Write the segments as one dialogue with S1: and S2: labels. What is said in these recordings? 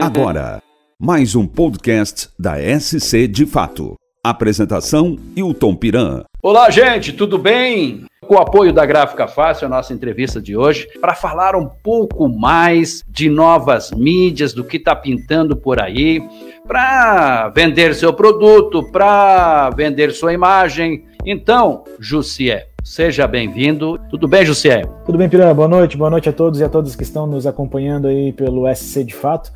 S1: Agora, mais um podcast da SC de Fato. Apresentação: Hilton Piran.
S2: Olá, gente, tudo bem? Com o apoio da Gráfica Fácil, a nossa entrevista de hoje, para falar um pouco mais de novas mídias, do que está pintando por aí, para vender seu produto, para vender sua imagem. Então, Jussier, seja bem-vindo. Tudo bem, Jussier?
S3: Tudo bem, Piran? Boa noite, boa noite a todos e a todas que estão nos acompanhando aí pelo SC de Fato.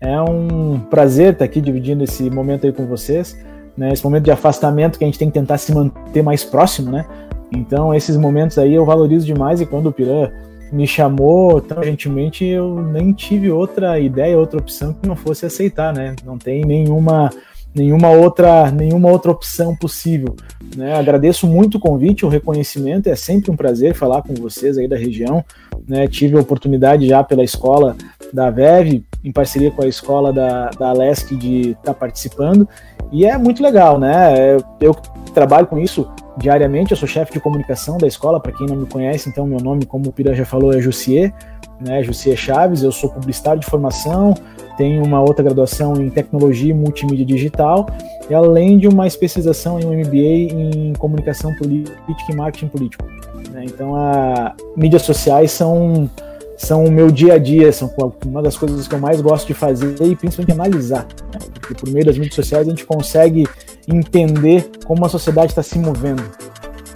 S3: É um prazer estar aqui dividindo esse momento aí com vocês, né? Esse momento de afastamento que a gente tem que tentar se manter mais próximo, né? Então, esses momentos aí eu valorizo demais e quando o Piran me chamou tão gentilmente, eu nem tive outra ideia, outra opção que não fosse aceitar, né? Não tem nenhuma nenhuma outra nenhuma outra opção possível. Né? Agradeço muito o convite, o reconhecimento, é sempre um prazer falar com vocês aí da região. Né? Tive a oportunidade já pela escola da VEV, em parceria com a escola da, da Alesc, de estar tá participando, e é muito legal, né? Eu, eu trabalho com isso diariamente, eu sou chefe de comunicação da escola, para quem não me conhece, então meu nome, como o Pira já falou, é Jussier, né? Jussier Chaves, eu sou publicitário de formação, tenho uma outra graduação em tecnologia e multimídia digital, e além de uma especialização em um MBA em comunicação política e marketing político. Né? Então, a mídias sociais são são o meu dia a dia, são uma das coisas que eu mais gosto de fazer e principalmente analisar. Né? Porque por meio das mídias sociais a gente consegue entender como a sociedade está se movendo.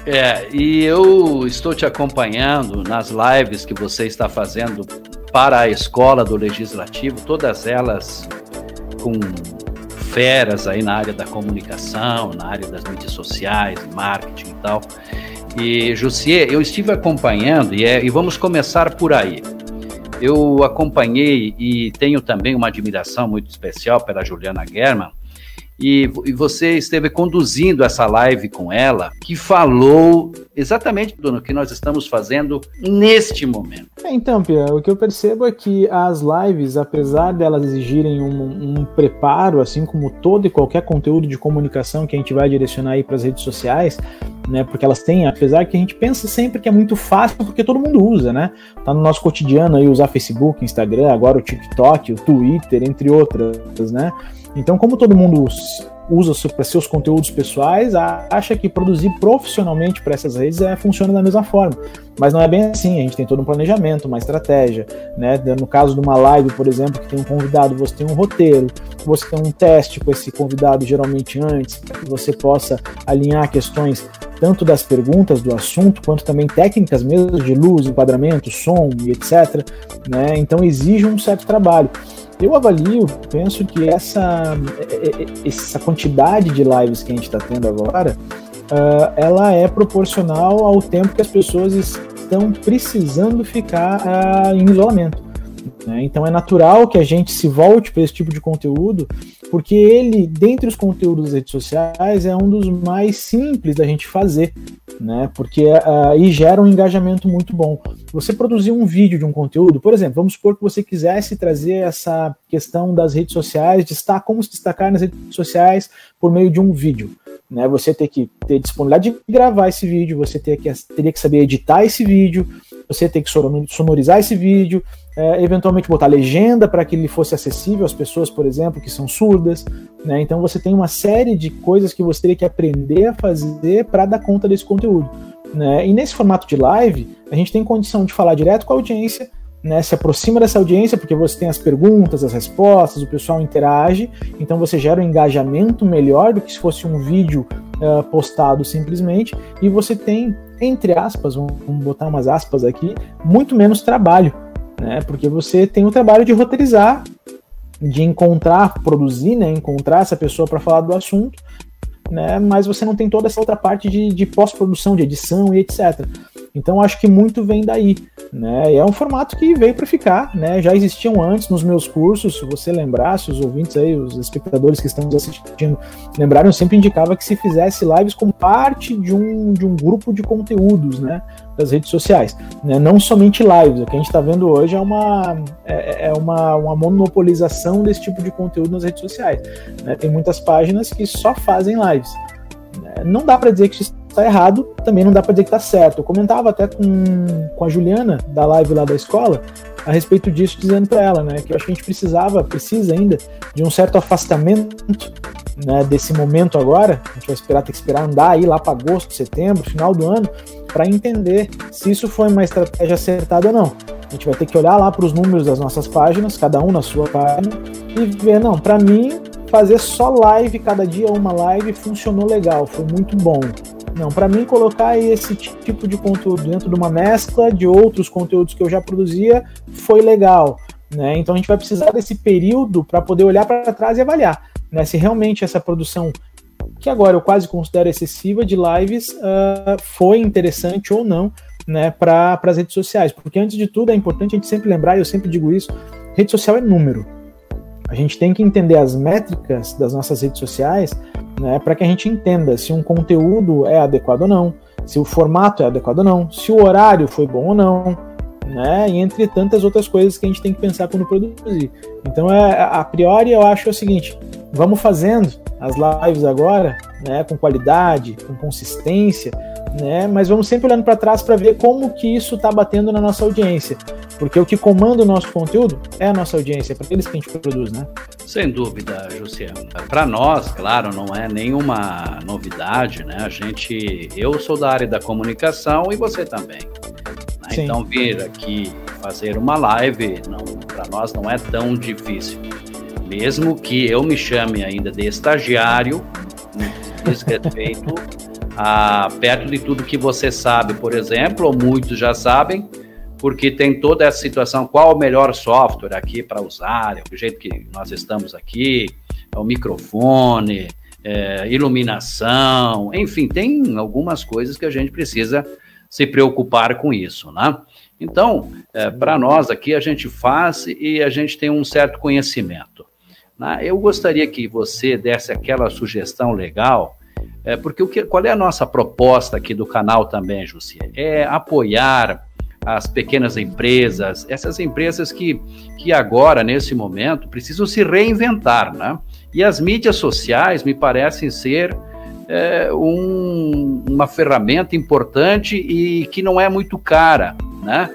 S2: É, e eu estou te acompanhando nas lives que você está fazendo para a escola do legislativo, todas elas com feras aí na área da comunicação, na área das mídias sociais, marketing e tal. E, Jussier, eu estive acompanhando, e, é, e vamos começar por aí. Eu acompanhei e tenho também uma admiração muito especial pela Juliana German, e, e, você esteve conduzindo essa live com ela, que falou exatamente do que nós estamos fazendo neste momento.
S3: É, então, Pia, o que eu percebo é que as lives, apesar delas exigirem um, um preparo, assim como todo e qualquer conteúdo de comunicação que a gente vai direcionar aí para as redes sociais, né? Porque elas têm, apesar que a gente pensa sempre que é muito fácil, porque todo mundo usa, né? Tá no nosso cotidiano aí usar Facebook, Instagram, agora o TikTok, o Twitter, entre outras, né? Então, como todo mundo usa para seus conteúdos pessoais, acha que produzir profissionalmente para essas redes é, funciona da mesma forma. Mas não é bem assim, a gente tem todo um planejamento, uma estratégia. Né? No caso de uma live, por exemplo, que tem um convidado, você tem um roteiro, você tem um teste com esse convidado geralmente antes, que você possa alinhar questões tanto das perguntas do assunto, quanto também técnicas mesmo de luz, enquadramento, som e etc. Né? Então exige um certo trabalho. Eu avalio, penso que essa, é, é, essa quantidade de lives que a gente está tendo agora, uh, ela é proporcional ao tempo que as pessoas estão precisando ficar uh, em isolamento. Né? Então é natural que a gente se volte para esse tipo de conteúdo, porque ele, dentre os conteúdos das redes sociais, é um dos mais simples da gente fazer, né? Porque uh, aí gera um engajamento muito bom. Você produzir um vídeo de um conteúdo, por exemplo, vamos supor que você quisesse trazer essa questão das redes sociais, destacar como se destacar nas redes sociais por meio de um vídeo. Né? Você ter que ter disponibilidade de gravar esse vídeo, você ter que, teria que saber editar esse vídeo, você ter que sonorizar esse vídeo, é, eventualmente botar legenda para que ele fosse acessível às pessoas, por exemplo, que são surdas. Né? Então você tem uma série de coisas que você teria que aprender a fazer para dar conta desse conteúdo. Né? E nesse formato de live, a gente tem condição de falar direto com a audiência, né, se aproxima dessa audiência, porque você tem as perguntas, as respostas, o pessoal interage, então você gera um engajamento melhor do que se fosse um vídeo uh, postado simplesmente, e você tem, entre aspas, vamos botar umas aspas aqui, muito menos trabalho, né? Porque você tem o trabalho de roteirizar, de encontrar, produzir, né? Encontrar essa pessoa para falar do assunto, né? Mas você não tem toda essa outra parte de, de pós-produção, de edição e etc. Então acho que muito vem daí, né? É um formato que veio para ficar, né? Já existiam antes nos meus cursos, se você lembrar, se os ouvintes aí, os espectadores que estão assistindo lembraram, eu sempre indicava que se fizesse lives como parte de um, de um grupo de conteúdos, né? Das redes sociais, né? Não somente lives. O que a gente está vendo hoje é uma é, é uma, uma monopolização desse tipo de conteúdo nas redes sociais. Né? Tem muitas páginas que só fazem lives. Né? Não dá para dizer que está errado, também não dá para dizer que está certo. Eu comentava até com, com a Juliana, da live lá da escola, a respeito disso, dizendo para ela, né, que eu acho que a gente precisava, precisa ainda, de um certo afastamento né, desse momento agora. A gente vai esperar, ter que esperar andar aí lá para agosto, setembro, final do ano, para entender se isso foi uma estratégia acertada ou não. A gente vai ter que olhar lá para os números das nossas páginas, cada um na sua página, e ver, não, para mim, fazer só live, cada dia uma live, funcionou legal, foi muito bom. Não, para mim colocar esse tipo de conteúdo dentro de uma mescla de outros conteúdos que eu já produzia foi legal. Né? Então a gente vai precisar desse período para poder olhar para trás e avaliar né? se realmente essa produção, que agora eu quase considero excessiva, de lives uh, foi interessante ou não né, para as redes sociais. Porque antes de tudo é importante a gente sempre lembrar, e eu sempre digo isso: rede social é número. A gente tem que entender as métricas das nossas redes sociais né, para que a gente entenda se um conteúdo é adequado ou não, se o formato é adequado ou não, se o horário foi bom ou não, né? Entre tantas outras coisas que a gente tem que pensar quando produzir. Então, é, a priori, eu acho o seguinte: vamos fazendo as lives agora, né, com qualidade, com consistência, né, mas vamos sempre olhando para trás para ver como que isso está batendo na nossa audiência, porque o que comanda o nosso conteúdo é a nossa audiência, é para eles que a gente produz, né?
S2: Sem dúvida, Jussiano. Para nós, claro, não é nenhuma novidade, né? A gente, eu sou da área da comunicação e você também. Né? Então vir aqui fazer uma live, para nós não é tão difícil. Mesmo que eu me chame ainda de estagiário, diz respeito a perto de tudo que você sabe, por exemplo, ou muitos já sabem, porque tem toda essa situação, qual o melhor software aqui para usar, é o jeito que nós estamos aqui, é o microfone, é, iluminação, enfim, tem algumas coisas que a gente precisa se preocupar com isso, né? Então, é, para nós aqui, a gente faz e a gente tem um certo conhecimento. Né? Eu gostaria que você desse aquela sugestão legal, é, porque o que, qual é a nossa proposta aqui do canal também, Jussi? É apoiar as pequenas empresas, essas empresas que, que agora, nesse momento, precisam se reinventar, né? E as mídias sociais me parecem ser é, um, uma ferramenta importante e que não é muito cara, né?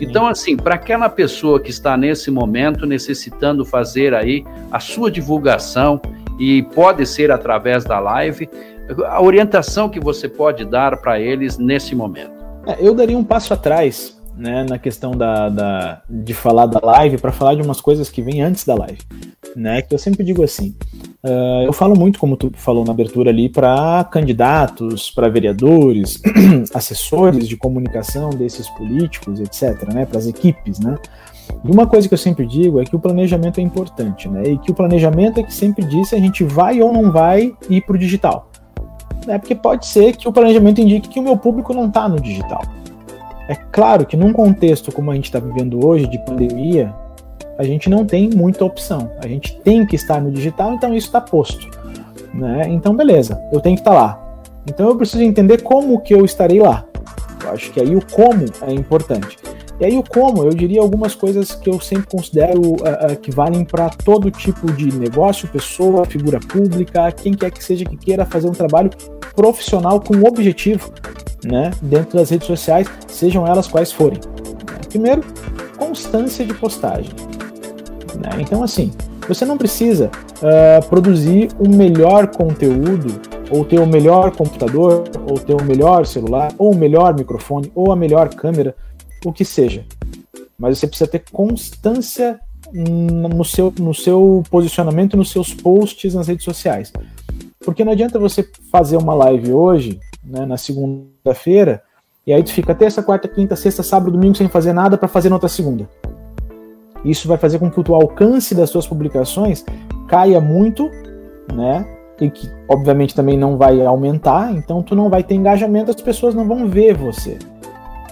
S2: Então, assim, para aquela pessoa que está nesse momento necessitando fazer aí a sua divulgação, e pode ser através da live, a orientação que você pode dar para eles nesse momento.
S3: É, eu daria um passo atrás né, na questão da, da de falar da live para falar de umas coisas que vêm antes da live. Né, que eu sempre digo assim. Uh, eu falo muito, como tu falou na abertura ali, para candidatos, para vereadores, assessores de comunicação desses políticos, etc., né, para as equipes, né. E uma coisa que eu sempre digo é que o planejamento é importante, né, e que o planejamento é que sempre diz se a gente vai ou não vai ir para o digital. Né, porque pode ser que o planejamento indique que o meu público não está no digital. É claro que num contexto como a gente está vivendo hoje, de pandemia, a gente não tem muita opção. A gente tem que estar no digital, então isso está posto. Né? Então, beleza, eu tenho que estar tá lá. Então eu preciso entender como que eu estarei lá. Eu acho que aí o como é importante. E aí o como, eu diria algumas coisas que eu sempre considero uh, uh, que valem para todo tipo de negócio, pessoa, figura pública, quem quer que seja que queira fazer um trabalho profissional com um objetivo né, dentro das redes sociais, sejam elas quais forem. Primeiro, constância de postagem. Né? Então, assim, você não precisa uh, produzir o melhor conteúdo, ou ter o melhor computador, ou ter o melhor celular, ou o melhor microfone, ou a melhor câmera, o que seja. Mas você precisa ter constância no seu, no seu posicionamento, nos seus posts nas redes sociais. Porque não adianta você fazer uma live hoje, né, na segunda-feira, e aí tu fica terça, quarta, quinta, sexta, sábado, domingo sem fazer nada para fazer na outra segunda. Isso vai fazer com que o alcance das suas publicações caia muito, né? E que obviamente também não vai aumentar, então tu não vai ter engajamento, as pessoas não vão ver você.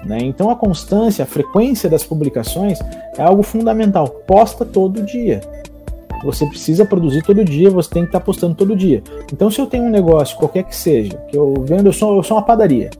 S3: Né? Então a constância, a frequência das publicações é algo fundamental. Posta todo dia. você precisa produzir todo dia, você tem que estar tá postando todo dia. Então, se eu tenho um negócio, qualquer que seja, que eu vendo, eu sou, eu sou uma padaria.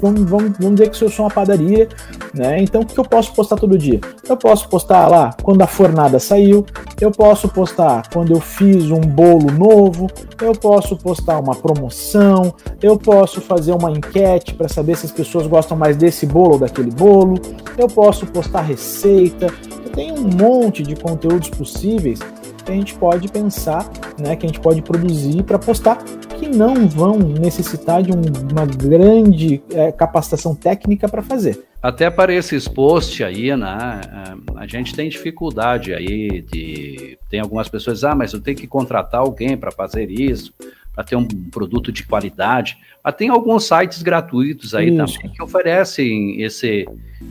S3: Vamos, vamos, vamos dizer que eu sou uma padaria, né? Então, o que eu posso postar todo dia? Eu posso postar lá quando a fornada saiu, eu posso postar quando eu fiz um bolo novo, eu posso postar uma promoção, eu posso fazer uma enquete para saber se as pessoas gostam mais desse bolo ou daquele bolo, eu posso postar receita, eu tenho um monte de conteúdos possíveis que a gente pode pensar, né, que a gente pode produzir para postar, que não vão necessitar de um, uma grande é, capacitação técnica para fazer.
S2: Até para esses posts aí, né, é, a gente tem dificuldade aí de... Tem algumas pessoas, ah, mas eu tenho que contratar alguém para fazer isso, para ter um produto de qualidade. Mas tem alguns sites gratuitos aí Isso. também que oferecem esse,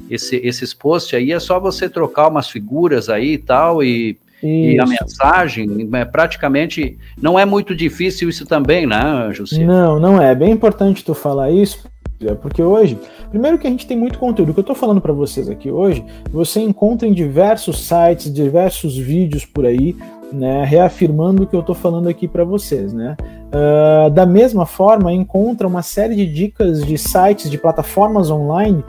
S2: esse, esses posts aí. É só você trocar umas figuras aí e tal e e a mensagem, é, praticamente, não é muito difícil isso também, né, Jussi?
S3: Não, não é. É bem importante tu falar isso, porque hoje, primeiro que a gente tem muito conteúdo, o que eu estou falando para vocês aqui hoje, você encontra em diversos sites, diversos vídeos por aí, né, reafirmando o que eu estou falando aqui para vocês, né? Uh, da mesma forma, encontra uma série de dicas de sites, de plataformas online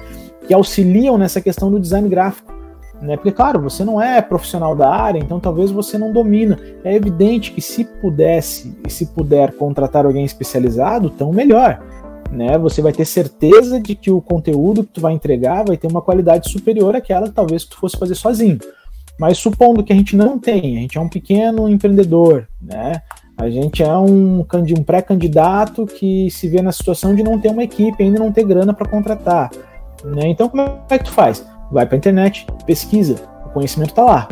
S3: que auxiliam nessa questão do design gráfico. Né? Porque, claro, você não é profissional da área, então talvez você não domina. É evidente que se pudesse e se puder contratar alguém especializado, tão melhor. Né? Você vai ter certeza de que o conteúdo que tu vai entregar vai ter uma qualidade superior àquela que talvez tu fosse fazer sozinho. Mas supondo que a gente não tem, a gente é um pequeno empreendedor, né? A gente é um, um pré-candidato que se vê na situação de não ter uma equipe, ainda não ter grana para contratar. Né? Então, como é que tu faz? Vai para a internet, pesquisa, o conhecimento está lá.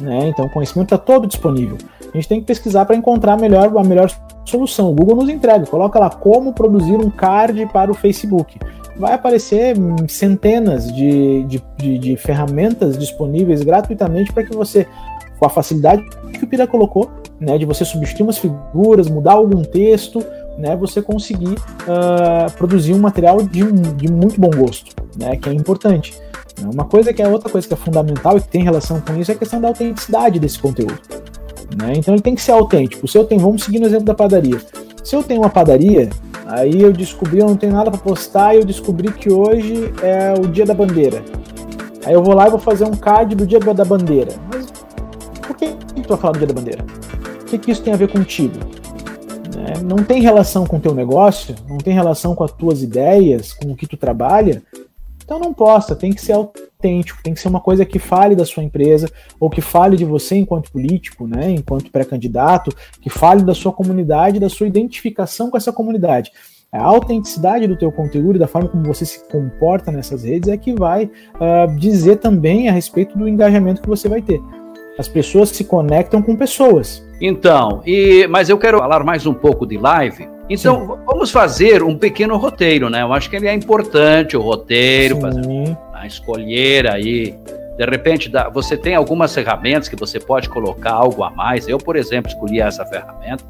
S3: Né? Então o conhecimento está todo disponível. A gente tem que pesquisar para encontrar a melhor, a melhor solução. O Google nos entrega, coloca lá como produzir um card para o Facebook. Vai aparecer centenas de, de, de, de ferramentas disponíveis gratuitamente para que você, com a facilidade que o Pira colocou, né, de você substituir umas figuras, mudar algum texto, né, você conseguir uh, produzir um material de, de muito bom gosto, né, que é importante. Uma coisa que é outra coisa que é fundamental e que tem relação com isso é a questão da autenticidade desse conteúdo. Né? Então ele tem que ser autêntico. Se eu tenho, vamos seguir no exemplo da padaria. Se eu tenho uma padaria, aí eu descobri, eu não tenho nada para postar e eu descobri que hoje é o dia da bandeira. Aí eu vou lá e vou fazer um card do dia da bandeira. Mas por que tu vai falar do dia da bandeira? O que, que isso tem a ver contigo? Né? Não tem relação com o teu negócio, não tem relação com as tuas ideias, com o que tu trabalha, então não posta, tem que ser autêntico, tem que ser uma coisa que fale da sua empresa, ou que fale de você enquanto político, né, enquanto pré-candidato, que fale da sua comunidade, da sua identificação com essa comunidade. A autenticidade do teu conteúdo e da forma como você se comporta nessas redes é que vai uh, dizer também a respeito do engajamento que você vai ter. As pessoas se conectam com pessoas.
S2: Então, e, mas eu quero falar mais um pouco de live, então, Sim. vamos fazer um pequeno roteiro, né? Eu acho que ele é importante, o roteiro, Sim. fazer a escolher aí. De repente, você tem algumas ferramentas que você pode colocar algo a mais. Eu, por exemplo, escolhi essa ferramenta,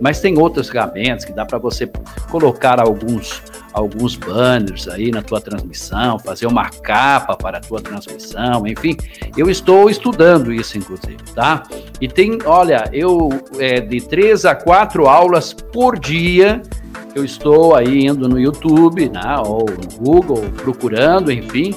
S2: mas tem outras ferramentas que dá para você colocar alguns alguns banners aí na tua transmissão, fazer uma capa para a tua transmissão, enfim, eu estou estudando isso, inclusive, tá? E tem, olha, eu é, de três a quatro aulas por dia eu estou aí indo no YouTube, né, ou no Google, procurando, enfim,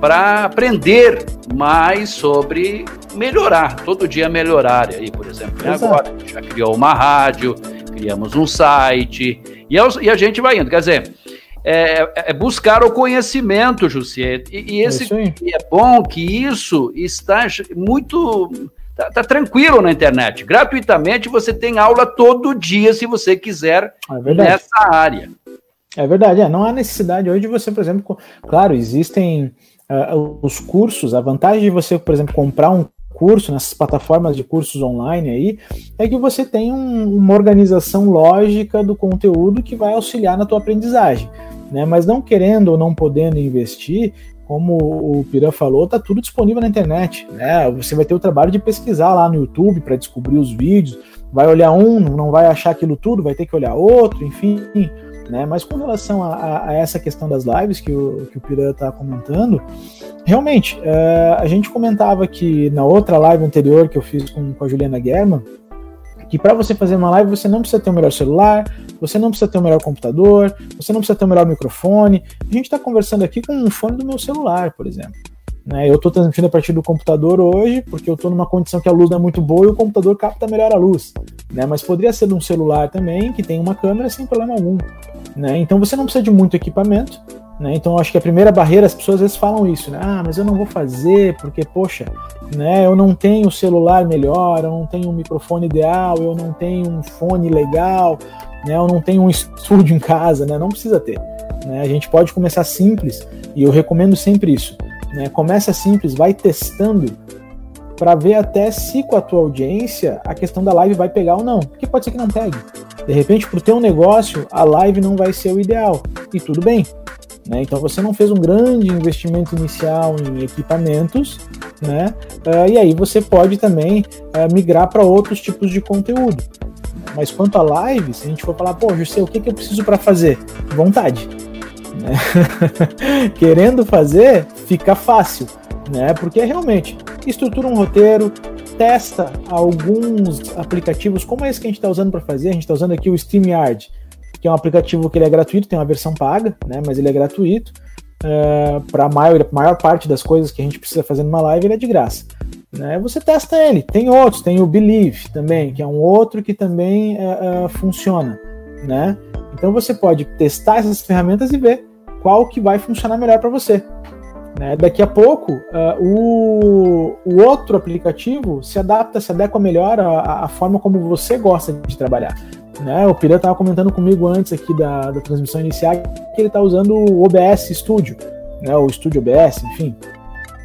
S2: para aprender mais sobre melhorar, todo dia melhorar aí, por exemplo. Exato. Agora a gente já criou uma rádio, criamos um site, e, e a gente vai indo. Quer dizer, é, é buscar o conhecimento, Jussier. E, e esse é, é bom que isso está muito Tá, tá, tranquilo na internet. Gratuitamente você tem aula todo dia, se você quiser, é nessa área.
S3: É verdade, é, não há necessidade hoje de você, por exemplo, claro, existem uh, os cursos, a vantagem de você, por exemplo, comprar um curso nessas plataformas de cursos online aí, é que você tem um, uma organização lógica do conteúdo que vai auxiliar na tua aprendizagem. Né? Mas não querendo ou não podendo investir, como o Piran falou, tá tudo disponível na internet. Né? Você vai ter o trabalho de pesquisar lá no YouTube para descobrir os vídeos, vai olhar um, não vai achar aquilo tudo, vai ter que olhar outro, enfim. Né? Mas com relação a, a, essa questão das lives que o, que o Piran está comentando, realmente, uh, a gente comentava que na outra live anterior que eu fiz com, com a Juliana German, que para você fazer uma live você não precisa ter o melhor celular, você não precisa ter o melhor computador, você não precisa ter o melhor microfone. A gente está conversando aqui com um fone do meu celular, por exemplo. Né? Eu estou transmitindo a partir do computador hoje, porque eu estou numa condição que a luz não é muito boa e o computador capta melhor a luz. Né? Mas poderia ser de um celular também, que tem uma câmera sem problema algum. Né? Então você não precisa de muito equipamento, né? Então, acho que a primeira barreira, as pessoas às vezes falam isso, né? Ah, mas eu não vou fazer porque, poxa, né, eu não tenho celular melhor, eu não tenho um microfone ideal, eu não tenho um fone legal, né, eu não tenho um estúdio em casa, né? Não precisa ter. Né? A gente pode começar simples e eu recomendo sempre isso. Né? Começa simples, vai testando para ver até se com a tua audiência a questão da live vai pegar ou não. Porque pode ser que não pegue. De repente, para o teu negócio, a live não vai ser o ideal. E tudo bem. Né? Então você não fez um grande investimento inicial em equipamentos, né? Uh, e aí você pode também uh, migrar para outros tipos de conteúdo. Mas quanto a lives, a gente for falar, pô, José, o que, que eu preciso para fazer? Vontade. Né? Querendo fazer, fica fácil, né? Porque realmente estrutura um roteiro, testa alguns aplicativos como esse que a gente está usando para fazer. A gente está usando aqui o StreamYard que é um aplicativo que ele é gratuito, tem uma versão paga, né, mas ele é gratuito. Uh, para a maior, maior parte das coisas que a gente precisa fazer numa live, ele é de graça. Né? Você testa ele. Tem outros, tem o Believe também, que é um outro que também uh, uh, funciona. Né? Então você pode testar essas ferramentas e ver qual que vai funcionar melhor para você. Né? Daqui a pouco, uh, o, o, outro aplicativo se adapta, se adequa melhor à, à forma como você gosta de trabalhar. Né? O Pira estava comentando comigo antes aqui da, da transmissão inicial que ele está usando o OBS Studio, né? o Studio OBS, enfim.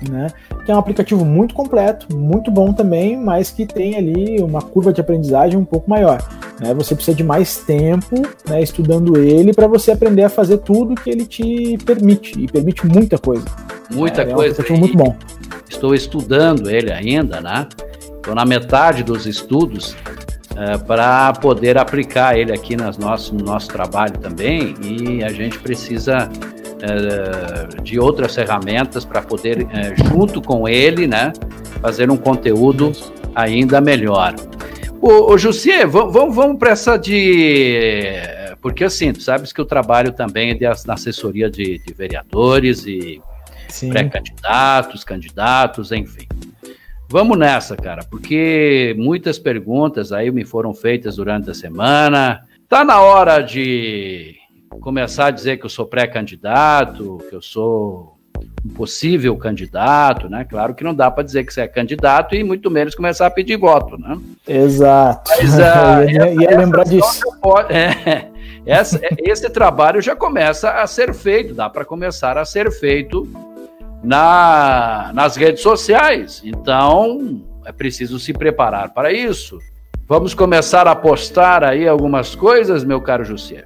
S3: Né? Que é um aplicativo muito completo, muito bom também, mas que tem ali uma curva de aprendizagem um pouco maior. Né? Você precisa de mais tempo né, estudando ele para você aprender a fazer tudo que ele te permite, e permite muita coisa.
S2: Muita é, coisa. É um aplicativo muito bom. Estou estudando ele ainda, né? Estou na metade dos estudos é, para poder aplicar ele aqui nas nosso, no nosso trabalho também e a gente precisa é, de outras ferramentas para poder, é, junto com ele, né, fazer um conteúdo ainda melhor. Ô, ô Jussier, vamos, vamos para essa de. Porque assim, tu sabes que eu trabalho também de, na assessoria de, de vereadores e pré-candidatos, candidatos, enfim. Vamos nessa, cara, porque muitas perguntas aí me foram feitas durante a semana. Tá na hora de começar a dizer que eu sou pré-candidato, que eu sou um possível candidato, né? Claro que não dá para dizer que você é candidato e muito menos começar a pedir voto, né?
S3: Exato. Mas, uh, ia, ia lembrar disso.
S2: Pode, é, essa, esse trabalho já começa a ser feito, dá para começar a ser feito na, nas redes sociais. Então, é preciso se preparar para isso. Vamos começar a postar aí algumas coisas, meu caro José.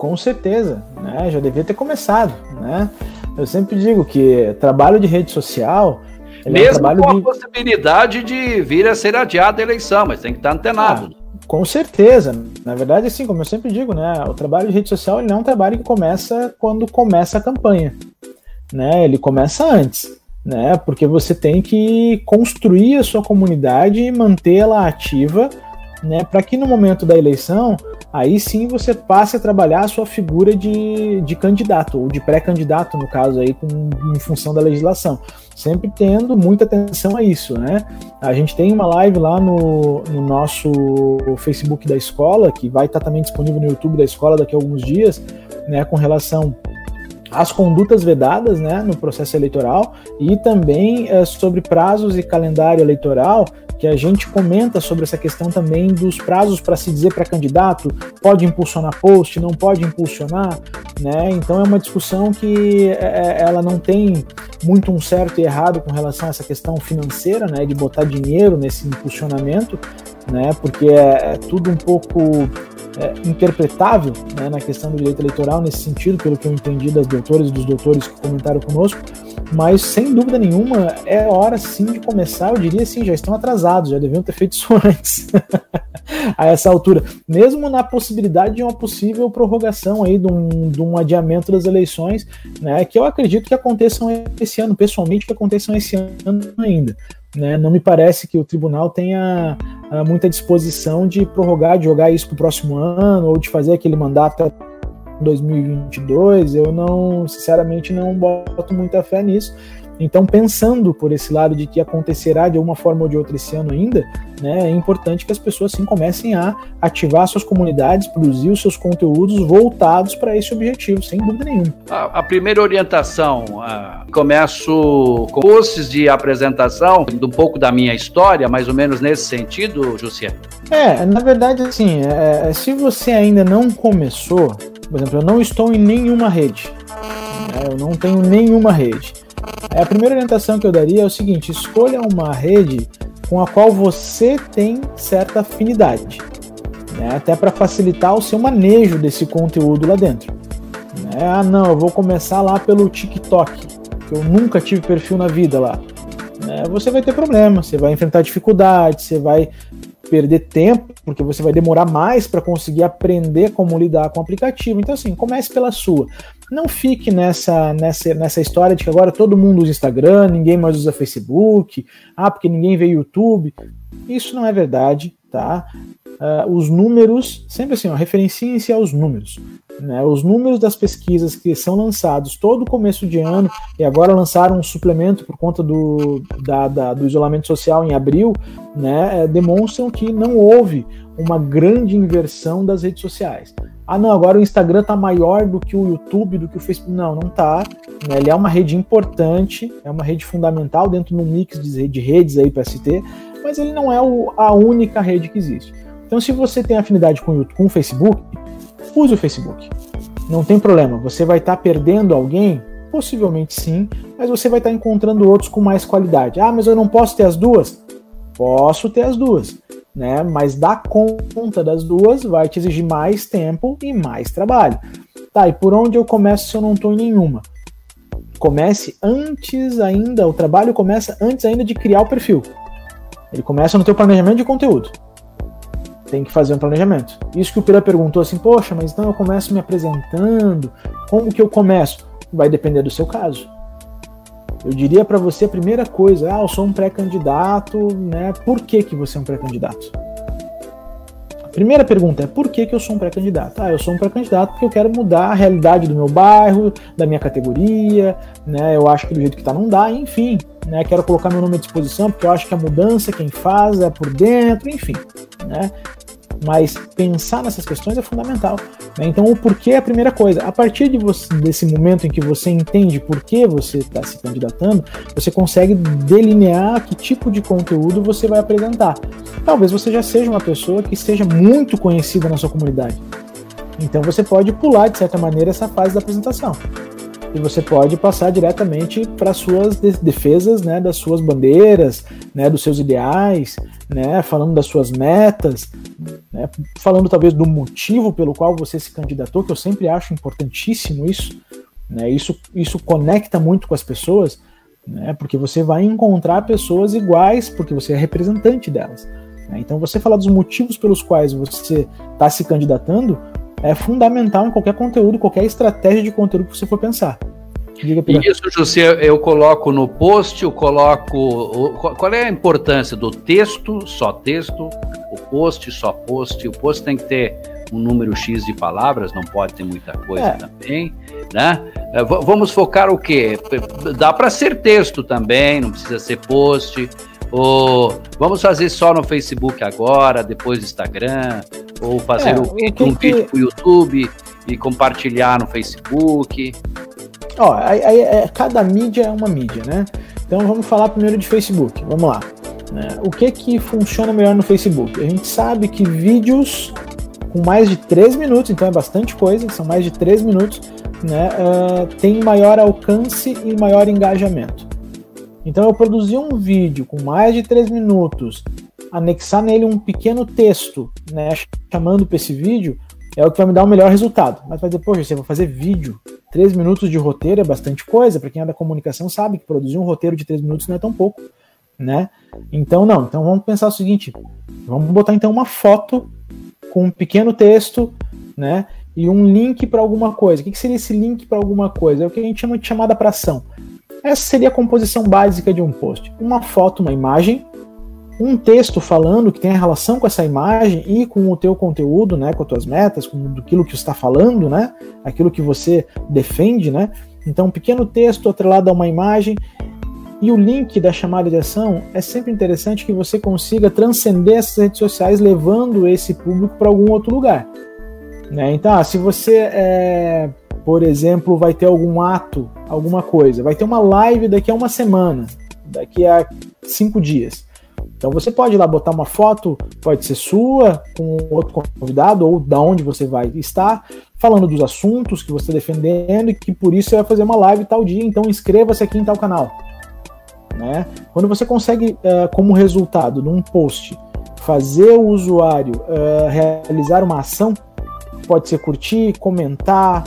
S3: Com certeza, né? Já devia ter começado, né? Eu sempre digo que trabalho de rede social
S2: mesmo é um com a de... possibilidade de vir a ser adiada a eleição, mas tem que estar antenado. Ah,
S3: com certeza. Na verdade, assim, como eu sempre digo, né? O trabalho de rede social ele não é um trabalho que começa quando começa a campanha né? Ele começa antes, né? Porque você tem que construir a sua comunidade e mantê-la ativa, né? Para que no momento da eleição, aí sim você passe a trabalhar a sua figura de, de candidato, ou de pré-candidato, no caso aí, com, em função da legislação. Sempre tendo muita atenção a isso, né? A gente tem uma live lá no, no nosso Facebook da escola, que vai estar também disponível no YouTube da escola daqui a alguns dias, né? Com relação as condutas vedadas né, no processo eleitoral e também é, sobre prazos e calendário eleitoral, que a gente comenta sobre essa questão também dos prazos para se dizer para candidato, pode impulsionar post, não pode impulsionar, né? Então é uma discussão que é, ela não tem muito um certo e errado com relação a essa questão financeira, né, de botar dinheiro nesse impulsionamento, né, porque é, é tudo um pouco é, interpretável né, na questão do direito eleitoral, nesse sentido, pelo que eu entendi das doutoras e dos doutores que comentaram conosco, mas sem dúvida nenhuma é hora sim de começar. Eu diria assim, já estão atrasados, já deviam ter feito isso antes a essa altura, mesmo na possibilidade de uma possível prorrogação aí de um, de um adiamento das eleições, né, que eu acredito que aconteçam esse ano, pessoalmente que aconteçam esse ano ainda. Né? Não me parece que o tribunal tenha uh, muita disposição de prorrogar, de jogar isso para o próximo ano ou de fazer aquele mandato 2022, eu não, sinceramente, não boto muita fé nisso. Então, pensando por esse lado de que acontecerá de uma forma ou de outra esse ano ainda, né, é importante que as pessoas sim comecem a ativar suas comunidades, produzir os seus conteúdos voltados para esse objetivo, sem dúvida nenhuma.
S2: A, a primeira orientação, uh, começo com posts de apresentação, um pouco da minha história, mais ou menos nesse sentido, Jussier?
S3: É, na verdade, assim, é, é se você ainda não começou, por exemplo, eu não estou em nenhuma rede. Né? Eu não tenho nenhuma rede. A primeira orientação que eu daria é o seguinte: escolha uma rede com a qual você tem certa afinidade, né? até para facilitar o seu manejo desse conteúdo lá dentro. Né? Ah, não, eu vou começar lá pelo TikTok, que eu nunca tive perfil na vida lá. Né? Você vai ter problema, você vai enfrentar dificuldades, você vai perder tempo, porque você vai demorar mais para conseguir aprender como lidar com o aplicativo. Então, assim, comece pela sua. Não fique nessa, nessa, nessa história de que agora todo mundo usa Instagram, ninguém mais usa Facebook, ah, porque ninguém vê YouTube. Isso não é verdade, tá? Uh, os números, sempre assim, referenciem-se aos números. Né? Os números das pesquisas que são lançados todo começo de ano, e agora lançaram um suplemento por conta do, da, da, do isolamento social em abril, né, é, demonstram que não houve uma grande inversão das redes sociais. Ah, não, agora o Instagram está maior do que o YouTube, do que o Facebook. Não, não está. Né? Ele é uma rede importante, é uma rede fundamental dentro de um mix de redes aí para se ter, mas ele não é o, a única rede que existe. Então, se você tem afinidade com o, com o Facebook, use o Facebook. Não tem problema, você vai estar tá perdendo alguém? Possivelmente sim, mas você vai estar tá encontrando outros com mais qualidade. Ah, mas eu não posso ter as duas? Posso ter as duas, né? Mas dar conta das duas vai te exigir mais tempo e mais trabalho. Tá, e por onde eu começo se eu não estou em nenhuma? Comece antes ainda, o trabalho começa antes ainda de criar o perfil. Ele começa no teu planejamento de conteúdo tem que fazer um planejamento. Isso que o Pira perguntou assim, poxa, mas então eu começo me apresentando, como que eu começo? Vai depender do seu caso. Eu diria para você a primeira coisa, ah, eu sou um pré-candidato, né? Por que, que você é um pré-candidato? A primeira pergunta é por que, que eu sou um pré-candidato? Ah, eu sou um pré-candidato porque eu quero mudar a realidade do meu bairro, da minha categoria, né? Eu acho que do jeito que tá não dá, enfim, né? Quero colocar meu nome à disposição porque eu acho que a mudança quem faz é por dentro, enfim, né? Mas pensar nessas questões é fundamental. Né? Então, o porquê é a primeira coisa. A partir de você, desse momento em que você entende por que você está se candidatando, você consegue delinear que tipo de conteúdo você vai apresentar. Talvez você já seja uma pessoa que seja muito conhecida na sua comunidade. Então, você pode pular, de certa maneira, essa fase da apresentação e você pode passar diretamente para suas defesas, né, das suas bandeiras, né, dos seus ideais, né, falando das suas metas, né, falando talvez do motivo pelo qual você se candidatou, que eu sempre acho importantíssimo isso, né, isso, isso conecta muito com as pessoas, né, porque você vai encontrar pessoas iguais, porque você é representante delas. Né, então você falar dos motivos pelos quais você está se candidatando é fundamental em qualquer conteúdo, qualquer estratégia de conteúdo que você for pensar.
S2: Diga Isso, José, eu coloco no post, eu coloco. Qual é a importância do texto, só texto, o post, só post? O post tem que ter um número X de palavras, não pode ter muita coisa é. também, né? É, vamos focar o quê? Dá para ser texto também, não precisa ser post. Ou vamos fazer só no Facebook agora, depois no Instagram, ou fazer é, um, que um vídeo para o YouTube e compartilhar no Facebook.
S3: Ó, aí, aí, é, cada mídia é uma mídia, né? Então vamos falar primeiro de Facebook. Vamos lá. Né? O que que funciona melhor no Facebook? A gente sabe que vídeos com mais de 3 minutos, então é bastante coisa, são mais de 3 minutos, né? Uh, tem maior alcance e maior engajamento. Então eu produzir um vídeo com mais de 3 minutos, anexar nele um pequeno texto, né, chamando para esse vídeo, é o que vai me dar o melhor resultado. Mas vai dizer, poxa, você vai fazer vídeo. Três minutos de roteiro é bastante coisa. Para quem é da comunicação sabe que produzir um roteiro de três minutos não é tão pouco, né? Então não. Então vamos pensar o seguinte: vamos botar então uma foto com um pequeno texto, né? E um link para alguma coisa. O que seria esse link para alguma coisa? É o que a gente chama de chamada para ação. Essa seria a composição básica de um post: uma foto, uma imagem, um texto falando que tem relação com essa imagem e com o teu conteúdo, né, com as tuas metas, com aquilo que você está falando, né, aquilo que você defende, né. Então, um pequeno texto atrelado a uma imagem e o link da chamada de ação é sempre interessante que você consiga transcender essas redes sociais, levando esse público para algum outro lugar. Né? Então, ah, se você, é, por exemplo, vai ter algum ato, alguma coisa, vai ter uma live daqui a uma semana, daqui a cinco dias. Então você pode ir lá botar uma foto, pode ser sua, com outro convidado, ou da onde você vai estar, falando dos assuntos que você está defendendo e que por isso você vai fazer uma live tal dia, então inscreva-se aqui em tal canal. Né? Quando você consegue, uh, como resultado num post, fazer o usuário uh, realizar uma ação, pode ser curtir, comentar,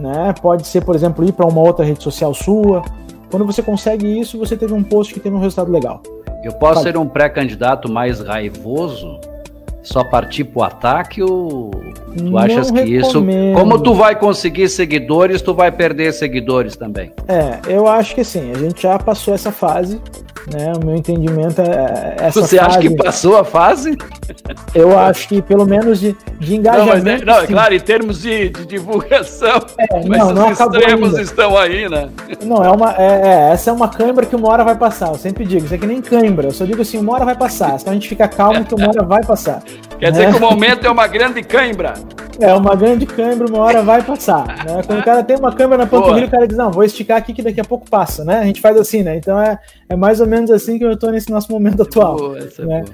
S3: né? pode ser, por exemplo, ir para uma outra rede social sua. Quando você consegue isso, você teve um post que teve um resultado legal.
S2: Eu posso ser um pré-candidato mais raivoso? Só partir pro ataque ou tu Não achas que isso. Como tu vai conseguir seguidores, tu vai perder seguidores também?
S3: É, eu acho que sim, a gente já passou essa fase. Né? O meu entendimento é,
S2: é essa Você fase, acha que passou a fase?
S3: Eu acho que pelo menos de, de engajamento. Não, mas,
S2: é, não, é claro, em termos de, de divulgação, é, não, não os extremos ainda. estão aí, né?
S3: Não, é uma, é, é, essa é uma cãibra que uma hora vai passar. Eu sempre digo, isso aqui nem cãibra. Eu só digo assim, uma hora vai passar. Então a gente fica calmo que uma hora vai passar.
S2: Quer dizer né? que o momento é uma grande cãibra.
S3: É, uma grande câimbra, uma hora vai passar. Né? Quando o cara tem uma câmera na panturrilha, o cara diz, não, vou esticar aqui que daqui a pouco passa, né? A gente faz assim, né? Então é, é mais ou menos assim que eu estou nesse nosso momento atual. Boa, é né?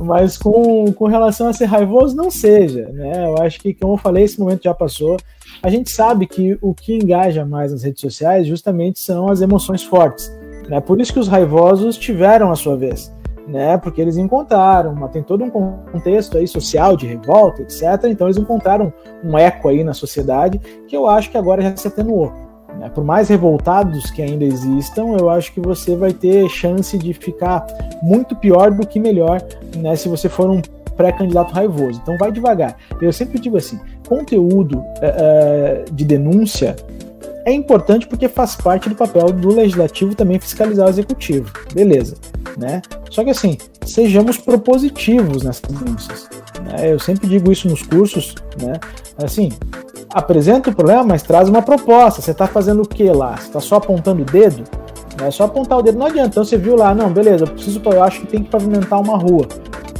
S3: Mas com, com relação a ser raivoso, não seja, né? Eu acho que, como eu falei, esse momento já passou. A gente sabe que o que engaja mais nas redes sociais justamente são as emoções fortes. Né? Por isso que os raivosos tiveram a sua vez né? Porque eles encontraram, tem todo um contexto aí social de revolta, etc. Então eles encontraram um eco aí na sociedade que eu acho que agora já se atenuou. Né? Por mais revoltados que ainda existam, eu acho que você vai ter chance de ficar muito pior do que melhor, né? Se você for um pré-candidato raivoso. Então vai devagar. Eu sempre digo assim, conteúdo uh, de denúncia é importante porque faz parte do papel do legislativo também fiscalizar o executivo. Beleza, né? Só que assim, sejamos propositivos nessas denúncias. Né? Eu sempre digo isso nos cursos, né? Assim, apresenta o problema, mas traz uma proposta. Você está fazendo o que lá? Você está só apontando o dedo? É só apontar o dedo, não adianta. Então você viu lá, não, beleza, eu preciso, eu acho que tem que pavimentar uma rua.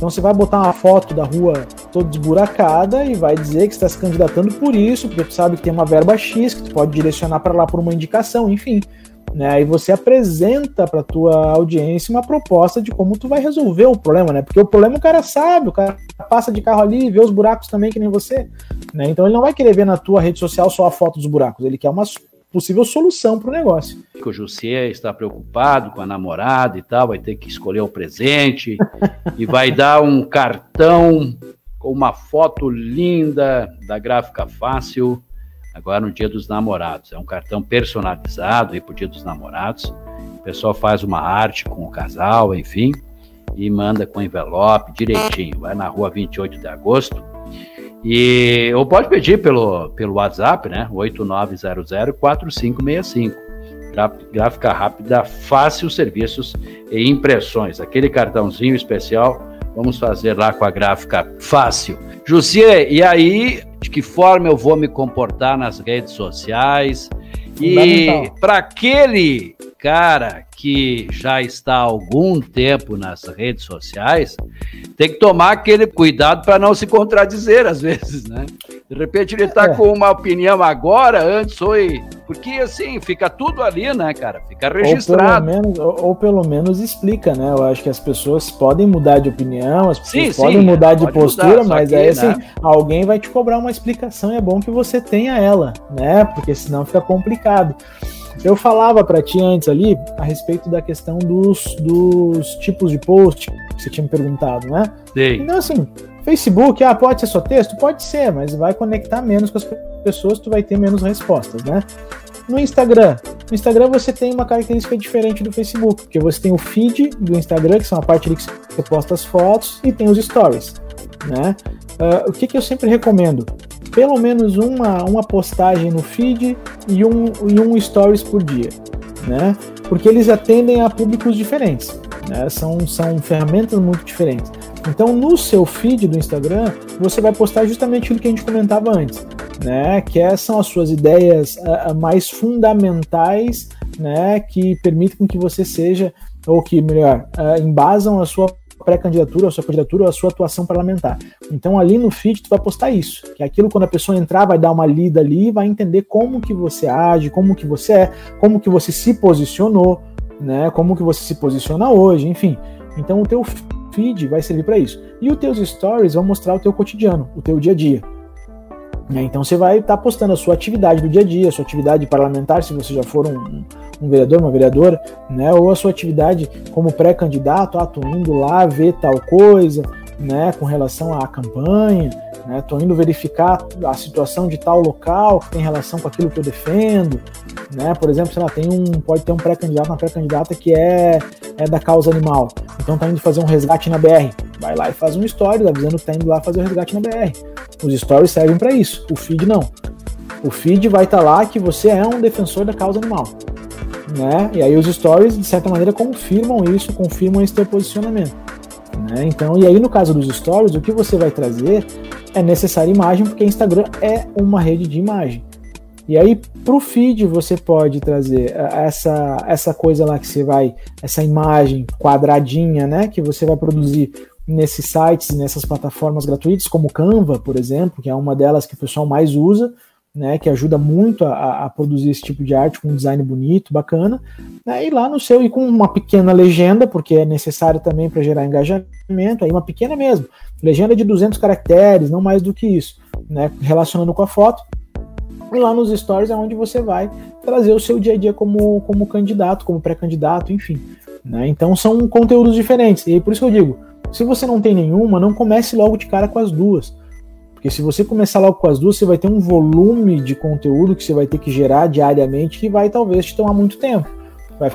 S3: Então você vai botar uma foto da rua toda desburacada e vai dizer que está se candidatando por isso, porque tu sabe que tem uma verba X que tu pode direcionar para lá por uma indicação, enfim. Né? Aí você apresenta para tua audiência uma proposta de como tu vai resolver o problema, né? Porque o problema o cara sabe, o cara passa de carro ali, vê os buracos também que nem você, né? Então ele não vai querer ver na tua rede social só a foto dos buracos, ele quer uma possível solução para o negócio.
S2: O Jussier está preocupado com a namorada e tal, vai ter que escolher o presente e vai dar um cartão com uma foto linda da gráfica fácil, agora no Dia dos Namorados. É um cartão personalizado para o Dia dos Namorados. O pessoal faz uma arte com o casal, enfim, e manda com envelope direitinho. Vai na rua 28 de agosto e ou pode pedir pelo, pelo WhatsApp, né? 8900-4565. Gráfica rápida, fácil serviços e impressões. Aquele cartãozinho especial, vamos fazer lá com a gráfica fácil. Jussier, e aí, de que forma eu vou me comportar nas redes sociais? E para aquele cara que já está há algum tempo nas redes sociais, tem que tomar aquele cuidado para não se contradizer às vezes, né? De repente ele está é. com uma opinião agora, antes foi. Porque assim, fica tudo ali, né, cara? Fica registrado.
S3: Ou pelo menos, ou, ou pelo menos explica, né? Eu acho que as pessoas podem mudar de opinião, as pessoas sim, podem sim, mudar de postura, mudar, mas que, aí assim, né? alguém vai te cobrar uma explicação e é bom que você tenha ela, né? Porque senão fica complicado. Eu falava para ti antes ali a respeito da questão dos, dos tipos de post que você tinha me perguntado, né? Sim. Então, assim, Facebook, ah, pode ser só texto? Pode ser, mas vai conectar menos com as pessoas, tu vai ter menos respostas, né? No Instagram, no Instagram você tem uma característica diferente do Facebook, porque você tem o feed do Instagram, que são a parte ali que você posta as fotos, e tem os stories, né? Uh, o que, que eu sempre recomendo? Pelo menos uma, uma postagem no feed e um, e um stories por dia, né? Porque eles atendem a públicos diferentes, né? São, são ferramentas muito diferentes. Então, no seu feed do Instagram, você vai postar justamente aquilo que a gente comentava antes, né? Que é, são as suas ideias uh, mais fundamentais, né? Que permitem que você seja, ou que, melhor, uh, embasam a sua pré-candidatura, a sua candidatura ou a sua atuação parlamentar. Então ali no feed tu vai postar isso, que é aquilo quando a pessoa entrar vai dar uma lida ali, vai entender como que você age, como que você é, como que você se posicionou, né? Como que você se posiciona hoje, enfim. Então o teu feed vai servir para isso. E os teus stories vão mostrar o teu cotidiano, o teu dia a dia. Né? Então você vai estar tá postando a sua atividade do dia a dia, a sua atividade parlamentar, se você já for um, um vereador, uma vereadora, né? ou a sua atividade como pré-candidato, ah, tô indo lá ver tal coisa, né, com relação à campanha, né, tô indo verificar a situação de tal local que tem relação com aquilo que eu defendo, né, por exemplo, sei lá, tem um, pode ter um pré-candidato, uma pré-candidata que é, é da causa animal, então tá indo fazer um resgate na BR, vai lá e faz um story avisando que tá indo lá fazer o um resgate na BR. Os stories servem para isso, o feed não. O feed vai estar tá lá que você é um defensor da causa animal. Né? E aí os stories, de certa maneira, confirmam isso, confirmam esse teu posicionamento. Né? Então, e aí no caso dos stories, o que você vai trazer é necessária imagem, porque Instagram é uma rede de imagem. E aí, para o feed, você pode trazer eh, essa, essa coisa lá que você vai, essa imagem quadradinha, né, que você vai produzir nesses sites, nessas plataformas gratuitas, como Canva, por exemplo, que é uma delas que o pessoal mais usa, né, que ajuda muito a, a, produzir esse tipo de arte com um design bonito, bacana, né, e lá no seu, e com uma pequena legenda, porque é necessário também para gerar engajamento, aí uma pequena mesmo, legenda de 200 caracteres, não mais do que isso, né, relacionando com a foto, e lá nos stories é onde você vai trazer o seu dia a dia como, como candidato, como pré-candidato, enfim. Né? Então são conteúdos diferentes. E por isso que eu digo: se você não tem nenhuma, não comece logo de cara com as duas. Porque se você começar logo com as duas, você vai ter um volume de conteúdo que você vai ter que gerar diariamente que vai talvez te tomar muito tempo.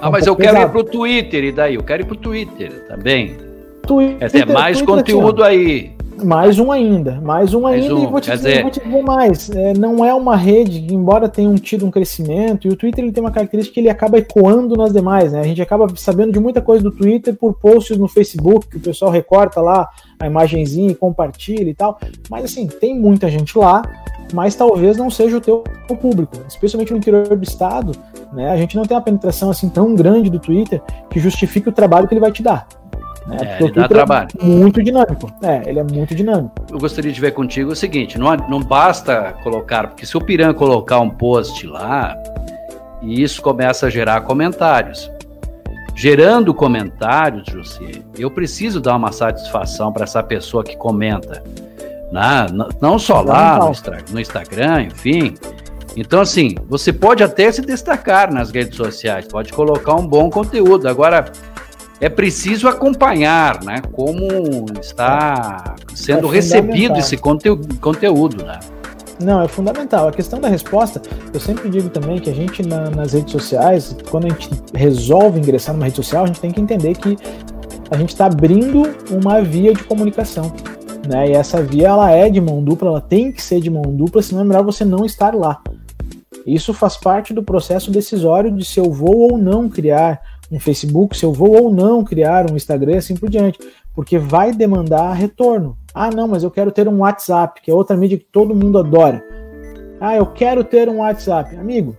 S2: ah, mas um eu quero ir pro Twitter, e daí? Eu quero ir pro Twitter também. Twitter, é, tem mais Twitter, conteúdo aí.
S3: Mais um ainda, mais um mais ainda, um. e vou te, dizer, vou te dizer mais. É, não é uma rede, embora tenha tido um crescimento, e o Twitter ele tem uma característica que ele acaba ecoando nas demais, né? A gente acaba sabendo de muita coisa do Twitter por posts no Facebook, que o pessoal recorta lá a imagenzinha e compartilha e tal. Mas assim, tem muita gente lá, mas talvez não seja o teu público, especialmente no interior do estado, né? A gente não tem uma penetração assim tão grande do Twitter que justifique o trabalho que ele vai te dar.
S2: Né? É, ele dá trabalho.
S3: É muito dinâmico. É, ele é muito dinâmico.
S2: Eu gostaria de ver contigo o seguinte: não, não basta colocar, porque se o Piran colocar um post lá, e isso começa a gerar comentários. Gerando comentários, José, eu preciso dar uma satisfação para essa pessoa que comenta. Né? Não só lá no, no Instagram, enfim. Então, assim, você pode até se destacar nas redes sociais, pode colocar um bom conteúdo. Agora, é preciso acompanhar, né? Como está sendo é recebido esse conte conteúdo, né?
S3: Não, é fundamental. A questão da resposta, eu sempre digo também que a gente na, nas redes sociais, quando a gente resolve ingressar numa rede social, a gente tem que entender que a gente está abrindo uma via de comunicação. Né? E essa via ela é de mão dupla, ela tem que ser de mão dupla, senão é melhor você não estar lá. Isso faz parte do processo decisório de se eu vou ou não criar um Facebook, se eu vou ou não criar um Instagram, assim por diante, porque vai demandar retorno. Ah, não, mas eu quero ter um WhatsApp, que é outra mídia que todo mundo adora. Ah, eu quero ter um WhatsApp. Amigo,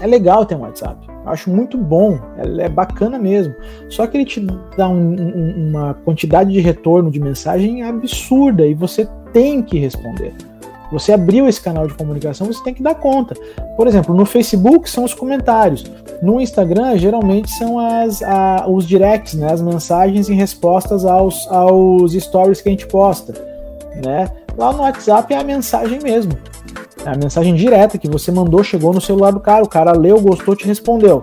S3: é legal ter um WhatsApp. Eu acho muito bom, é, é, bacana mesmo. Só que ele te dá um, um, uma quantidade de retorno de mensagem absurda e você tem que responder. Você abriu esse canal de comunicação, você tem que dar conta. Por exemplo, no Facebook são os comentários. No Instagram, geralmente são as, a, os directs, né, as mensagens em respostas aos, aos stories que a gente posta. Né? Lá no WhatsApp é a mensagem mesmo. É a mensagem direta que você mandou, chegou no celular do cara, o cara leu, gostou, te respondeu.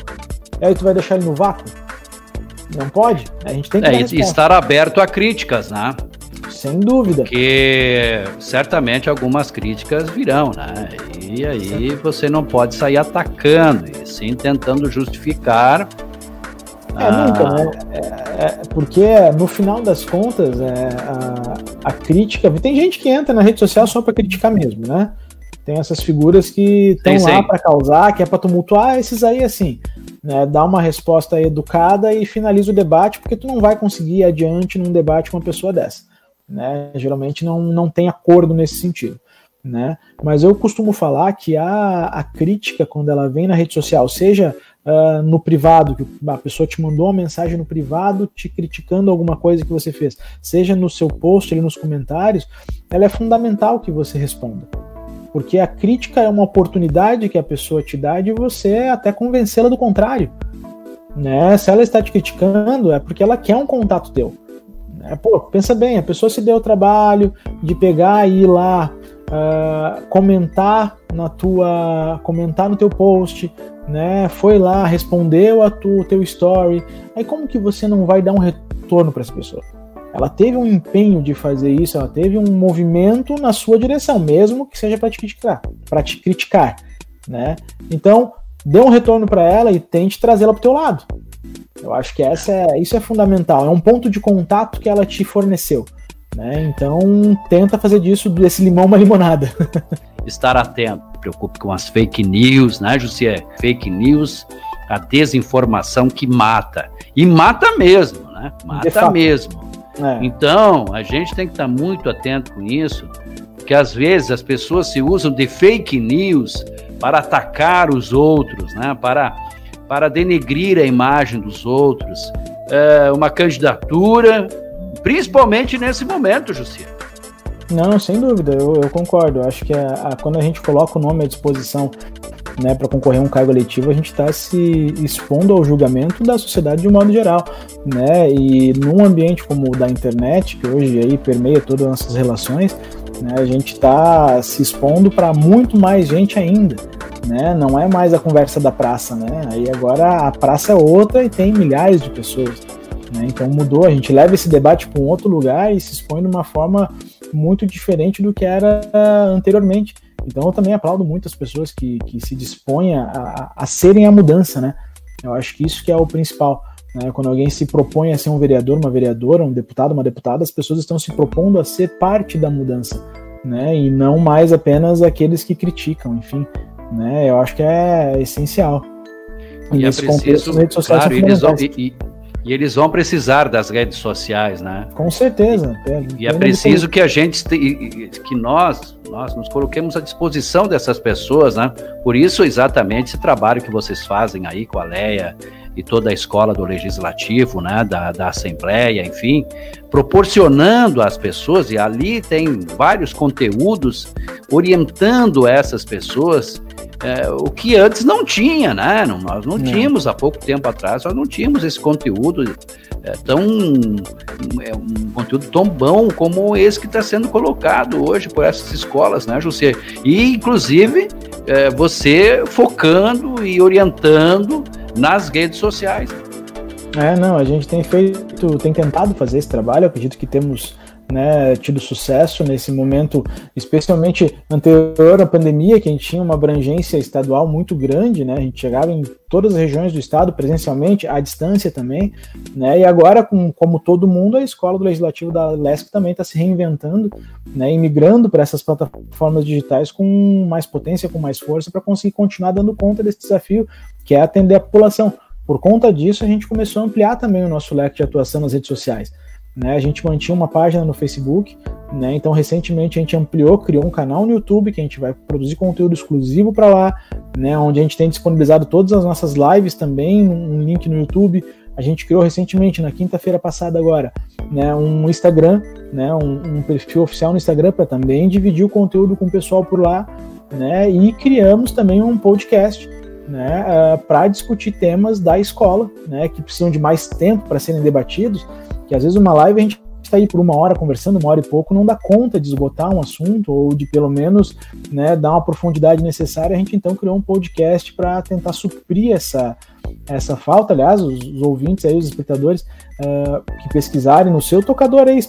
S3: E aí tu vai deixar ele no vácuo? Não pode? A gente tem que
S2: é, estar aberto a críticas, né?
S3: Sem dúvida.
S2: Porque certamente algumas críticas virão, né? E aí você não pode sair atacando, e sim tentando justificar.
S3: É, a... nunca, né? É, é, porque no final das contas, é, a, a crítica. Tem gente que entra na rede social só para criticar mesmo, né? Tem essas figuras que estão lá para causar, que é para tumultuar, esses aí, assim, né, dá uma resposta educada e finaliza o debate, porque tu não vai conseguir ir adiante num debate com uma pessoa dessa. Né? Geralmente não, não tem acordo nesse sentido. Né? Mas eu costumo falar que a, a crítica, quando ela vem na rede social, seja uh, no privado, que a pessoa te mandou uma mensagem no privado te criticando alguma coisa que você fez, seja no seu post ali nos comentários, ela é fundamental que você responda. Porque a crítica é uma oportunidade que a pessoa te dá de você até convencê-la do contrário. Né? Se ela está te criticando, é porque ela quer um contato teu. Né? Pô, pensa bem, a pessoa se deu o trabalho de pegar e ir lá uh, comentar na tua, comentar no teu post, né? Foi lá, respondeu a tu, teu story. Aí como que você não vai dar um retorno para essa pessoa? Ela teve um empenho de fazer isso, ela teve um movimento na sua direção, mesmo que seja para te criticar, para te criticar, né? Então, dê um retorno para ela e tente trazê-la para o teu lado. Eu acho que essa é, isso é fundamental, é um ponto de contato que ela te forneceu. Né? Então, tenta fazer disso, desse limão, uma limonada.
S2: Estar atento, preocupe com as fake news, né, José? Fake news, a desinformação que mata. E mata mesmo, né? Mata mesmo. É. Então, a gente tem que estar muito atento com isso, porque às vezes as pessoas se usam de fake news para atacar os outros, né? para, para denegrir a imagem dos outros. É uma candidatura, principalmente nesse momento, Jussi.
S3: Não, sem dúvida, eu, eu concordo. Acho que a, a, quando a gente coloca o nome à disposição né, para concorrer a um cargo eletivo, a gente está se expondo ao julgamento da sociedade de um modo geral, né? E num ambiente como o da internet, que hoje aí permeia todas as nossas relações, né, a gente está se expondo para muito mais gente ainda, né? Não é mais a conversa da praça, né? Aí agora a praça é outra e tem milhares de pessoas. Né? Então mudou, a gente leva esse debate para um outro lugar e se expõe de uma forma muito diferente do que era anteriormente. Então eu também aplaudo muitas pessoas que, que se dispõem a, a, a serem a mudança, né? Eu acho que isso que é o principal. Né? Quando alguém se propõe a ser um vereador, uma vereadora, um deputado, uma deputada, as pessoas estão se propondo a ser parte da mudança, né? E não mais apenas aqueles que criticam, enfim. Né? Eu acho que é essencial.
S2: E, e é preciso, contexto, redes sociais claro, eles, e, e eles vão precisar das redes sociais, né?
S3: Com certeza.
S2: E, e é preciso que a gente, que nós, nós nos coloquemos à disposição dessas pessoas, né? Por isso, exatamente, esse trabalho que vocês fazem aí com a Leia e toda a escola do Legislativo, né? Da, da Assembleia, enfim, proporcionando às pessoas, e ali tem vários conteúdos orientando essas pessoas é, o que antes não tinha, né? Não, nós não, não, tínhamos há pouco tempo atrás, nós não tínhamos esse conteúdo é, tão é, um conteúdo tão bom como esse que está sendo colocado hoje por essas escolas, né, José? E inclusive é, você focando e orientando nas redes sociais.
S3: É, não, a gente tem feito, tem tentado fazer esse trabalho, acredito que temos né, tido sucesso nesse momento, especialmente anterior à pandemia, que a gente tinha uma abrangência estadual muito grande, né, a gente chegava em todas as regiões do estado presencialmente, à distância também, né, e agora, com, como todo mundo, a escola do Legislativo da LESC também está se reinventando, né, e migrando para essas plataformas digitais com mais potência, com mais força, para conseguir continuar dando conta desse desafio, que é atender a população. Por conta disso, a gente começou a ampliar também o nosso leque de atuação nas redes sociais. Né? A gente mantinha uma página no Facebook, né? então recentemente a gente ampliou, criou um canal no YouTube que a gente vai produzir conteúdo exclusivo para lá, né? onde a gente tem disponibilizado todas as nossas lives também, um link no YouTube. A gente criou recentemente, na quinta-feira passada agora, né, um Instagram, né, um, um perfil oficial no Instagram para também dividir o conteúdo com o pessoal por lá, né, e criamos também um podcast né, uh, ah, para discutir temas da escola, né, que precisam de mais tempo para serem debatidos, que às vezes uma live a gente está aí por uma hora conversando, uma hora e pouco, não dá conta de esgotar um assunto ou de pelo menos né, dar uma profundidade necessária. A gente então criou um podcast para tentar suprir essa, essa falta. Aliás, os, os ouvintes aí, os espectadores uh, que pesquisarem no seu tocador aí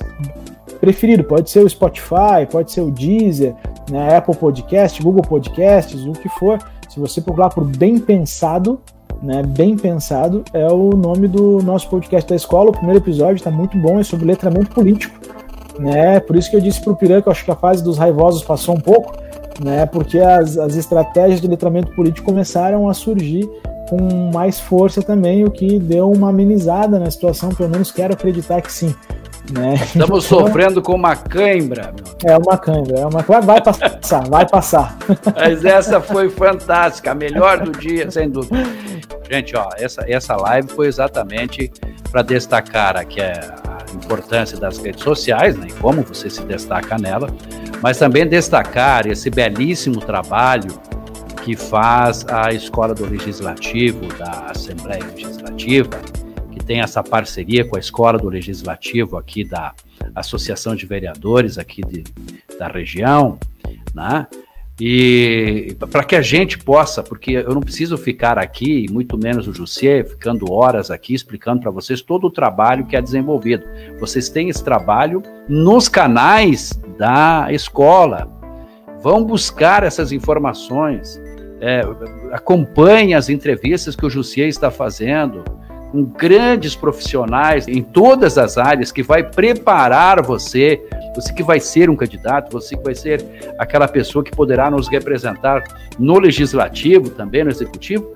S3: preferido. Pode ser o Spotify, pode ser o Deezer, né, Apple Podcast, Google Podcasts, o que for. Se você procurar por Bem Pensado, né, Bem Pensado é o nome do nosso podcast da escola. O primeiro episódio está muito bom, é sobre letramento político. Né? Por isso que eu disse para o Piran que eu acho que a fase dos raivosos passou um pouco, né? porque as, as estratégias de letramento político começaram a surgir com mais força também, o que deu uma amenizada na situação, pelo menos quero acreditar que sim. Né?
S2: Estamos então, sofrendo com uma cãibra.
S3: É uma cãibra, é uma vai, vai passar, vai passar.
S2: Mas essa foi fantástica, a melhor do dia, sem dúvida. Gente, ó, essa, essa live foi exatamente para destacar aqui a importância das redes sociais, né, e como você se destaca nela, mas também destacar esse belíssimo trabalho que faz a Escola do Legislativo, da Assembleia Legislativa, tem essa parceria com a Escola do Legislativo aqui da Associação de Vereadores aqui de, da região, né? E para que a gente possa, porque eu não preciso ficar aqui, muito menos o Jussier, ficando horas aqui explicando para vocês todo o trabalho que é desenvolvido. Vocês têm esse trabalho nos canais da escola. Vão buscar essas informações. É, as entrevistas que o Jussier está fazendo com grandes profissionais em todas as áreas que vai preparar você, você que vai ser um candidato, você que vai ser aquela pessoa que poderá nos representar no legislativo, também no executivo.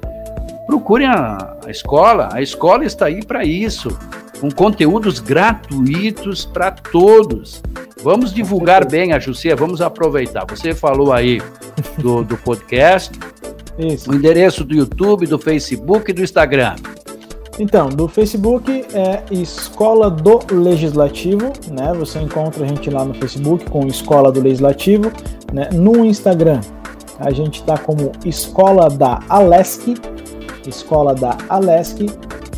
S2: Procurem a, a escola, a escola está aí para isso, com conteúdos gratuitos para todos. Vamos divulgar bem a Jucia, vamos aproveitar. Você falou aí do, do podcast, isso. o endereço do YouTube, do Facebook e do Instagram.
S3: Então, do Facebook é Escola do Legislativo, né? Você encontra a gente lá no Facebook com Escola do Legislativo, né? No Instagram a gente está como Escola da Alesc, Escola da Alesc,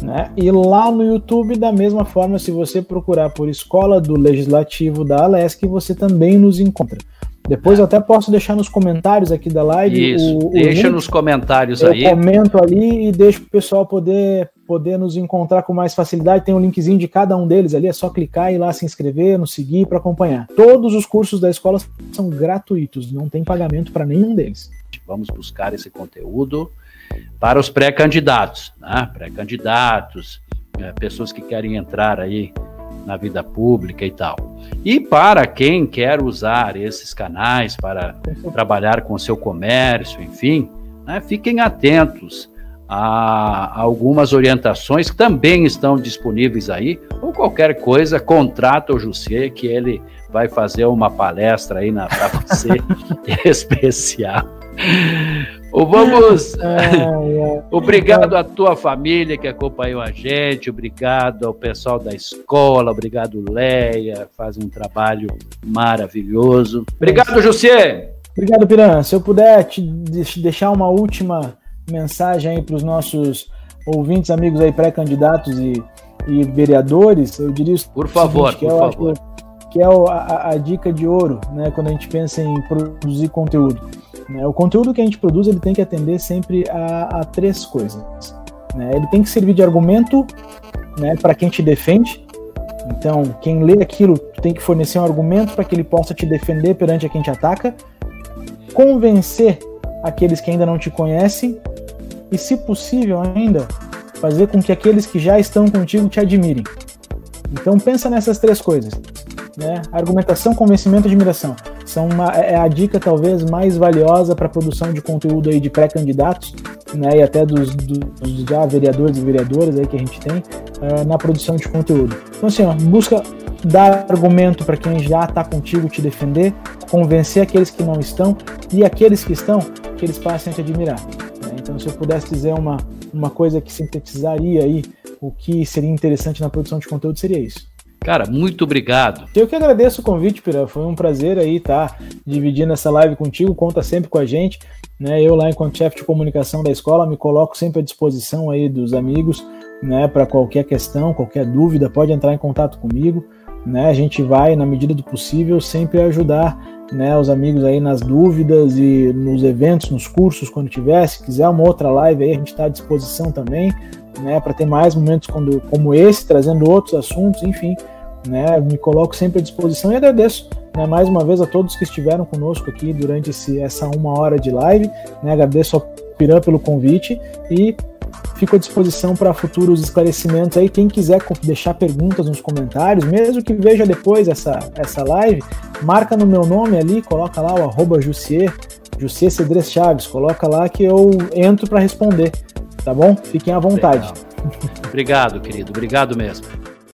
S3: né? E lá no YouTube, da mesma forma, se você procurar por Escola do Legislativo da Alesc, você também nos encontra. Depois eu até posso deixar nos comentários aqui da live.
S2: Isso, o, o deixa link. nos comentários
S3: eu
S2: aí.
S3: Eu comento ali e deixo o pessoal poder, poder nos encontrar com mais facilidade. Tem um linkzinho de cada um deles ali, é só clicar e ir lá se inscrever, nos seguir para acompanhar. Todos os cursos da escola são gratuitos, não tem pagamento para nenhum deles.
S2: Vamos buscar esse conteúdo para os pré-candidatos, né? pré-candidatos, é, pessoas que querem entrar aí na vida pública e tal. E para quem quer usar esses canais para trabalhar com o seu comércio, enfim, né, fiquem atentos a algumas orientações que também estão disponíveis aí, ou qualquer coisa, contrata o Jussier que ele vai fazer uma palestra aí na para você especial. Vamos. obrigado à tua família que acompanhou a gente, obrigado ao pessoal da escola, obrigado, Leia, faz um trabalho maravilhoso. Obrigado, José.
S3: Obrigado, Piran. Se eu puder te deixar uma última mensagem aí para os nossos ouvintes, amigos aí, pré-candidatos e, e, vereadores, eu diria
S2: Por favor,
S3: seguinte,
S2: por favor.
S3: Que é a, a dica de ouro, né, quando a gente pensa em produzir conteúdo né? O conteúdo que a gente produz ele tem que atender sempre a, a três coisas. Né? Ele tem que servir de argumento né, para quem te defende. Então, quem lê aquilo tem que fornecer um argumento para que ele possa te defender perante a quem te ataca, convencer aqueles que ainda não te conhecem e, se possível ainda, fazer com que aqueles que já estão contigo te admirem. Então pensa nessas três coisas, né? Argumentação, convencimento e admiração são uma, é, é a dica talvez mais valiosa para a produção de conteúdo aí de pré-candidatos, né, e até dos, dos, já vereadores e vereadoras aí que a gente tem uh, na produção de conteúdo. Então assim, ó, busca dar argumento para quem já está contigo te defender, convencer aqueles que não estão e aqueles que estão que eles passem a te admirar. Né? Então se eu pudesse dizer uma, uma coisa que sintetizaria aí o que seria interessante na produção de conteúdo seria isso.
S2: Cara, muito obrigado.
S3: Eu que agradeço o convite, Pira. Foi um prazer aí estar tá, dividindo essa live contigo. Conta sempre com a gente. Né? Eu lá, enquanto chefe de comunicação da escola, me coloco sempre à disposição aí dos amigos, né? Para qualquer questão, qualquer dúvida, pode entrar em contato comigo. Né? A gente vai, na medida do possível, sempre ajudar né, os amigos aí nas dúvidas e nos eventos, nos cursos, quando tiver. Se quiser uma outra live aí, a gente está à disposição também, né, para ter mais momentos quando, como esse, trazendo outros assuntos, enfim né? Me coloco sempre à disposição e agradeço né, mais uma vez a todos que estiveram conosco aqui durante esse, essa uma hora de live. Né, agradeço ao Piran pelo convite e fico à disposição para futuros esclarecimentos aí. Quem quiser deixar perguntas nos comentários, mesmo que veja depois essa, essa live, marca no meu nome ali, coloca lá o arroba Jussier, Jussier Cedres Chaves, coloca lá que eu entro para responder, tá bom? Fiquem à vontade.
S2: Obrigado, querido, obrigado mesmo.